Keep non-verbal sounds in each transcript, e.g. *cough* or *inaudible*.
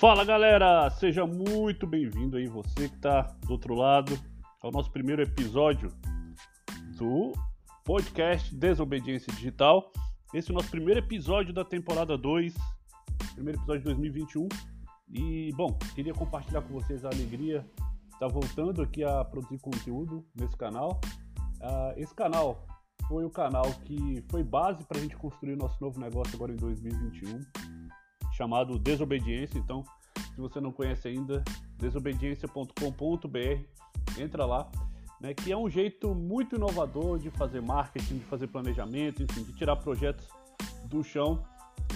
Fala galera, seja muito bem-vindo aí, você que está do outro lado, ao nosso primeiro episódio do podcast Desobediência Digital. Esse é o nosso primeiro episódio da temporada 2, primeiro episódio de 2021. E, bom, queria compartilhar com vocês a alegria de estar voltando aqui a produzir conteúdo nesse canal. Uh, esse canal foi o canal que foi base para a gente construir nosso novo negócio agora em 2021 chamado Desobediência. Então, se você não conhece ainda, desobediência.com.br, entra lá, né, que é um jeito muito inovador de fazer marketing, de fazer planejamento, enfim, de tirar projetos do chão,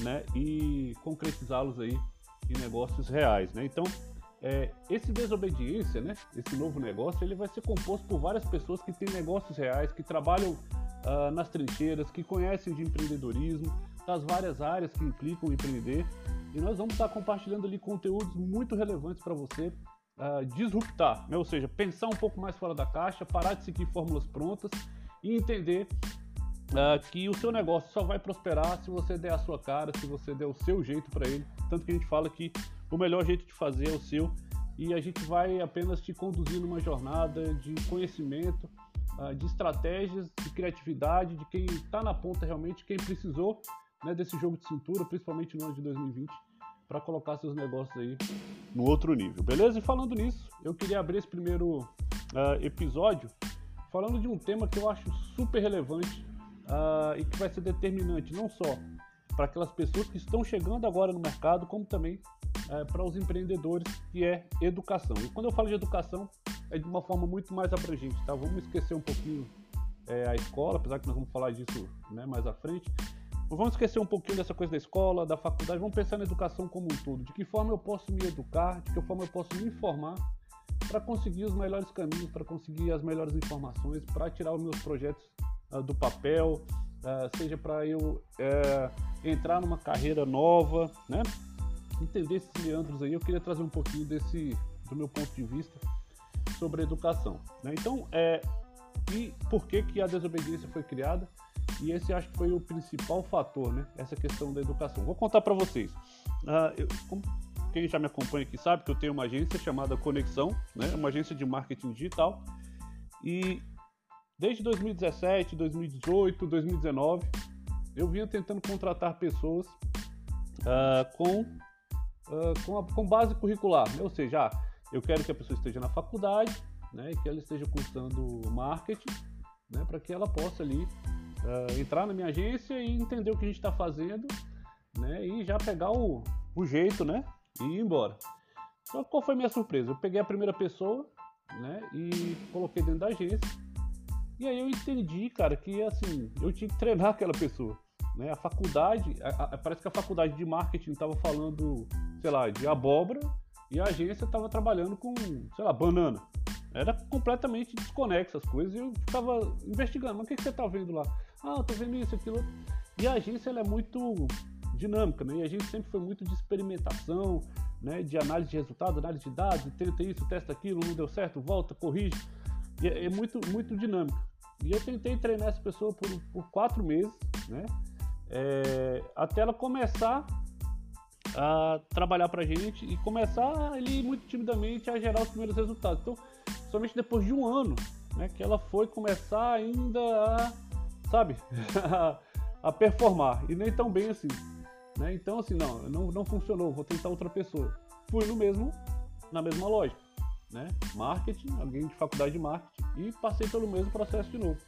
né, e concretizá-los aí em negócios reais, né? Então, é, esse desobediência, né, esse novo negócio, ele vai ser composto por várias pessoas que têm negócios reais, que trabalham uh, nas trincheiras, que conhecem de empreendedorismo, das várias áreas que implicam em empreender. E nós vamos estar compartilhando ali conteúdos muito relevantes para você uh, disruptar, né? ou seja, pensar um pouco mais fora da caixa, parar de seguir fórmulas prontas e entender uh, que o seu negócio só vai prosperar se você der a sua cara, se você der o seu jeito para ele. Tanto que a gente fala que o melhor jeito de fazer é o seu e a gente vai apenas te conduzir numa jornada de conhecimento, uh, de estratégias, de criatividade, de quem está na ponta realmente, quem precisou né, desse jogo de cintura, principalmente no ano de 2020, para colocar seus negócios aí no outro nível, beleza? E falando nisso, eu queria abrir esse primeiro uh, episódio falando de um tema que eu acho super relevante uh, e que vai ser determinante não só para aquelas pessoas que estão chegando agora no mercado, como também uh, para os empreendedores, que é educação. E quando eu falo de educação, é de uma forma muito mais abrangente, tá? Vamos esquecer um pouquinho é, a escola, apesar que nós vamos falar disso né, mais à frente, Vamos esquecer um pouquinho dessa coisa da escola, da faculdade, vamos pensar na educação como um todo. De que forma eu posso me educar, de que forma eu posso me informar para conseguir os melhores caminhos, para conseguir as melhores informações, para tirar os meus projetos uh, do papel, uh, seja para eu uh, entrar numa carreira nova, né? Entender esses meandros aí, eu queria trazer um pouquinho desse, do meu ponto de vista sobre a educação. Né? Então, é, e por que, que a desobediência foi criada? E esse acho que foi o principal fator, né? Essa questão da educação. Vou contar para vocês. Uh, eu, quem já me acompanha aqui sabe que eu tenho uma agência chamada Conexão, né? Uma agência de marketing digital. E desde 2017, 2018, 2019, eu vinha tentando contratar pessoas uh, com, uh, com, a, com, base curricular, né? ou seja, ah, eu quero que a pessoa esteja na faculdade, né, e que ela esteja cursando marketing, né, para que ela possa ali uh, entrar na minha agência e entender o que a gente está fazendo, né? E já pegar o, o jeito, né? E ir embora. Que qual foi a minha surpresa? Eu peguei a primeira pessoa, né? E coloquei dentro da agência. E aí eu entendi, cara, que assim, eu tinha que treinar *laughs* aquela pessoa. Né? A faculdade, a, a, parece que a faculdade de marketing estava falando, sei lá, de abóbora e a agência estava trabalhando com, sei lá, banana. Completamente desconexo as coisas e eu ficava investigando. Mas o que, que você está vendo lá? Ah, eu vendo isso, aquilo. E a agência ela é muito dinâmica, né? E a gente sempre foi muito de experimentação, né? De análise de resultado, análise de dados, tenta isso, testa aquilo, não deu certo, volta, corrige. E é, é muito, muito dinâmica. E eu tentei treinar essa pessoa por, por quatro meses, né? É, até ela começar a trabalhar pra gente e começar ali muito timidamente a gerar os primeiros resultados. Então, somente depois de um ano, né, que ela foi começar ainda a sabe? *laughs* a performar. E nem tão bem assim. Né? Então, assim, não, não, não funcionou, vou tentar outra pessoa. Fui no mesmo, na mesma lógica. Né? Marketing, alguém de faculdade de marketing, e passei pelo mesmo processo de novo.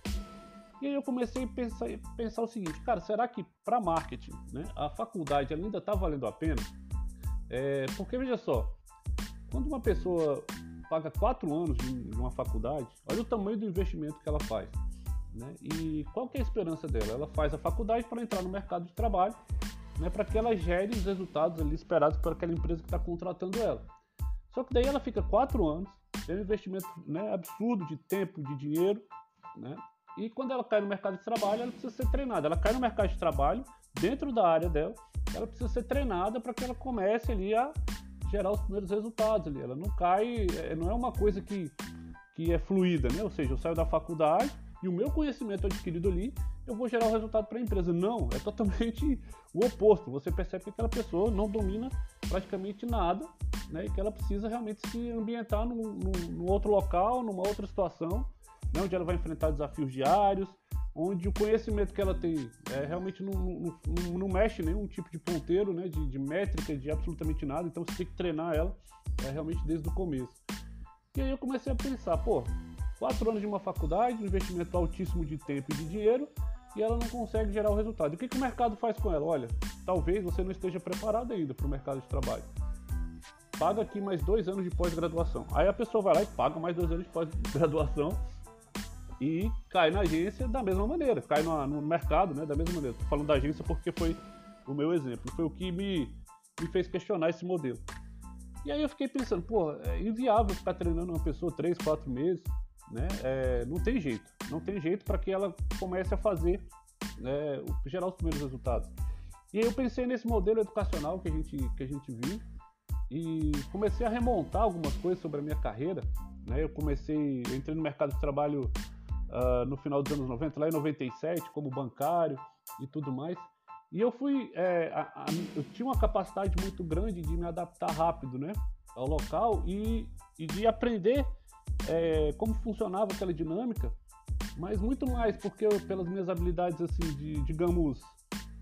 E aí eu comecei a pensar, pensar o seguinte, cara, será que para marketing, né, a faculdade ainda está valendo a pena? É, porque veja só, quando uma pessoa paga quatro anos de uma faculdade, olha o tamanho do investimento que ela faz. Né? E qual que é a esperança dela? Ela faz a faculdade para entrar no mercado de trabalho, né, para que ela gere os resultados ali esperados por aquela empresa que está contratando ela. Só que daí ela fica quatro anos, tem um investimento né, absurdo de tempo, de dinheiro, né? e quando ela cai no mercado de trabalho, ela precisa ser treinada. Ela cai no mercado de trabalho, dentro da área dela, ela precisa ser treinada para que ela comece ali a gerar os primeiros resultados ali. Ela não cai, é, não é uma coisa que, que é fluida, né? Ou seja, eu saio da faculdade, e o meu conhecimento adquirido ali, eu vou gerar o resultado para a empresa. Não, é totalmente o oposto. Você percebe que aquela pessoa não domina praticamente nada, né? E que ela precisa realmente se ambientar num, num, num outro local, numa outra situação, né? onde ela vai enfrentar desafios diários, onde o conhecimento que ela tem é, realmente não, não, não, mexe nenhum tipo de ponteiro, né? De, de métrica, de absolutamente nada. Então você tem que treinar ela é, realmente desde o começo. E aí eu comecei a pensar, pô, quatro anos de uma faculdade, um investimento altíssimo de tempo e de dinheiro, e ela não consegue gerar o resultado. E o que, que o mercado faz com ela? Olha, talvez você não esteja preparado ainda para o mercado de trabalho. Paga aqui mais dois anos de pós-graduação. Aí a pessoa vai lá e paga mais dois anos de pós-graduação e cai na agência da mesma maneira, cai no, no mercado né, da mesma maneira. Estou falando da agência porque foi o meu exemplo, foi o que me, me fez questionar esse modelo. E aí eu fiquei pensando, pô, é inviável ficar treinando uma pessoa três, quatro meses, né? É, não tem jeito, não tem jeito para que ela comece a fazer, né, gerar os primeiros resultados. E aí eu pensei nesse modelo educacional que a gente, que a gente viu e comecei a remontar algumas coisas sobre a minha carreira. Né? Eu comecei, eu entrei no mercado de trabalho uh, no final dos anos 90, lá em 97, como bancário e tudo mais. E eu fui, é, a, a, eu tinha uma capacidade muito grande de me adaptar rápido, né, ao local e, e de aprender é, como funcionava aquela dinâmica, mas muito mais porque eu, pelas minhas habilidades, assim, de, digamos,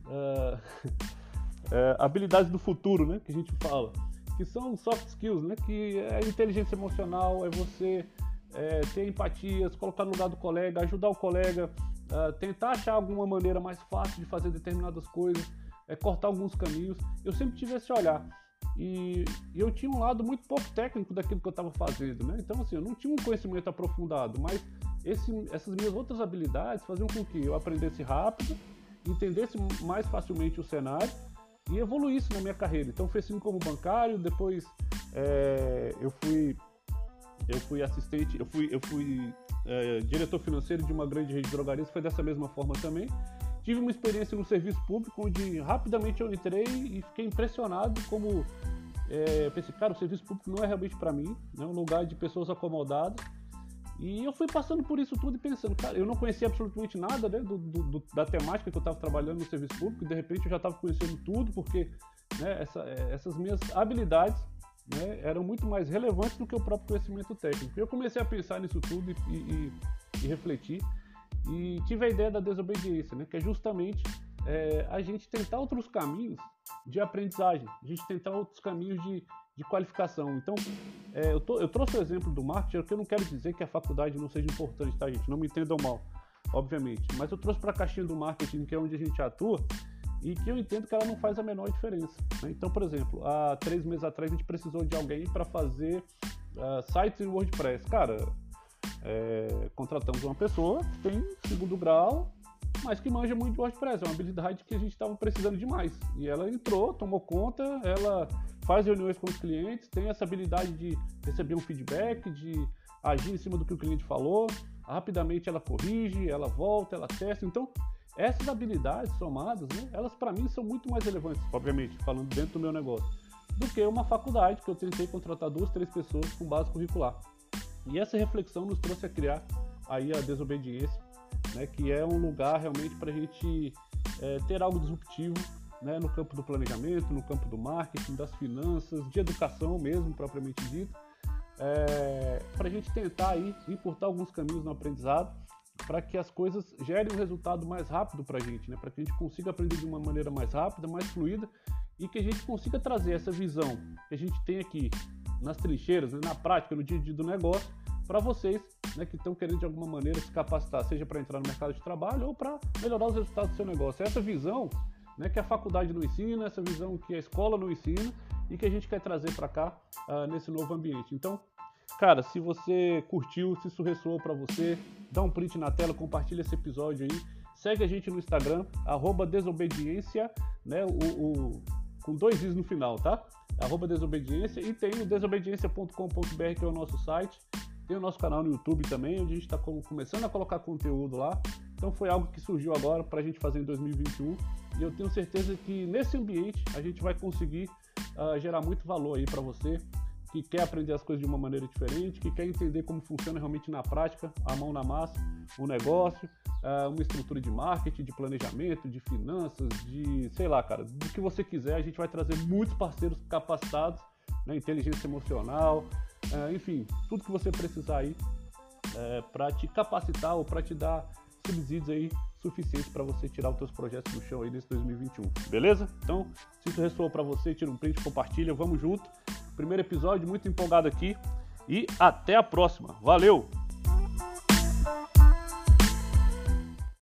uh, *laughs* é, habilidades do futuro, né, que a gente fala, que são soft skills, né, que é inteligência emocional, é você é, ter empatia, se colocar no lugar do colega, ajudar o colega, uh, tentar achar alguma maneira mais fácil de fazer determinadas coisas, é, cortar alguns caminhos. Eu sempre tive esse olhar. E, e, eu tinha um lado muito pouco técnico daquilo que eu estava fazendo, né? Então, assim, eu não tinha um conhecimento aprofundado, mas esse, essas minhas outras habilidades faziam com que eu aprendesse rápido, entendesse mais facilmente o cenário e evoluísse na minha carreira. Então, fui assim como bancário, depois é, eu fui eu fui assistente, eu fui, eu fui é, diretor financeiro de uma grande rede de drogarias, foi dessa mesma forma também. Tive uma experiência no serviço público, onde rapidamente eu entrei e fiquei impressionado como é, pensei, cara, o serviço público não é realmente para mim, é né, um lugar de pessoas acomodadas. E eu fui passando por isso tudo e pensando, cara, eu não conhecia absolutamente nada né, do, do, da temática que eu estava trabalhando no serviço público, de repente eu já estava conhecendo tudo, porque né, essa, é, essas minhas habilidades né, eram muito mais relevantes do que o próprio conhecimento técnico. Eu comecei a pensar nisso tudo e, e, e refletir e tive a ideia da desobediência, né, que é justamente é, a gente tentar outros caminhos de aprendizagem, a gente tentar outros caminhos de, de qualificação. Então, é, eu, tô, eu, trouxe o exemplo do marketing, porque eu não quero dizer que a faculdade não seja importante, tá, gente? Não me entendam mal, obviamente. Mas eu trouxe para a caixinha do marketing, que é onde a gente atua, e que eu entendo que ela não faz a menor diferença. Né? Então, por exemplo, há três meses atrás a gente precisou de alguém para fazer uh, sites em WordPress. Cara, é, contratamos uma pessoa que tem segundo grau, mas que manja muito de WordPress. É uma habilidade que a gente estava precisando demais. E ela entrou, tomou conta, ela faz reuniões com os clientes, tem essa habilidade de receber um feedback, de agir em cima do que o cliente falou. Rapidamente ela corrige, ela volta, ela testa. Então, essas habilidades somadas, né, elas para mim são muito mais relevantes, obviamente, falando dentro do meu negócio, do que uma faculdade que eu tentei contratar duas, três pessoas com base curricular. E essa reflexão nos trouxe a criar aí a desobediência, né, que é um lugar realmente para a gente é, ter algo disruptivo né, no campo do planejamento, no campo do marketing, das finanças, de educação mesmo, propriamente dito, é, para a gente tentar aí importar alguns caminhos no aprendizado para que as coisas gerem um resultado mais rápido para a gente, né? para que a gente consiga aprender de uma maneira mais rápida, mais fluida e que a gente consiga trazer essa visão que a gente tem aqui nas trincheiras, né? na prática, no dia a dia do negócio, para vocês né, que estão querendo de alguma maneira se capacitar, seja para entrar no mercado de trabalho ou para melhorar os resultados do seu negócio. Essa visão né, que a faculdade não ensina, essa visão que a escola não ensina e que a gente quer trazer para cá uh, nesse novo ambiente. Então, Cara, se você curtiu, se isso ressoou para você, dá um print na tela, compartilha esse episódio aí. Segue a gente no Instagram, desobediência, né? O, o, com dois i's no final, tá? Arroba desobediência. E tem o desobediência.com.br, que é o nosso site. Tem o nosso canal no YouTube também, onde a gente está começando a colocar conteúdo lá. Então foi algo que surgiu agora para a gente fazer em 2021. E eu tenho certeza que nesse ambiente a gente vai conseguir uh, gerar muito valor aí para você que quer aprender as coisas de uma maneira diferente, que quer entender como funciona realmente na prática, a mão na massa, o negócio, uh, uma estrutura de marketing, de planejamento, de finanças, de sei lá, cara, do que você quiser. A gente vai trazer muitos parceiros capacitados, né, inteligência emocional, uh, enfim, tudo que você precisar aí é, para te capacitar ou para te dar subsídios aí suficientes para você tirar os seus projetos do chão aí nesse 2021, beleza? Então, se isso ressoou para você, tira um print, compartilha, vamos junto. Primeiro episódio, muito empolgado aqui e até a próxima. Valeu!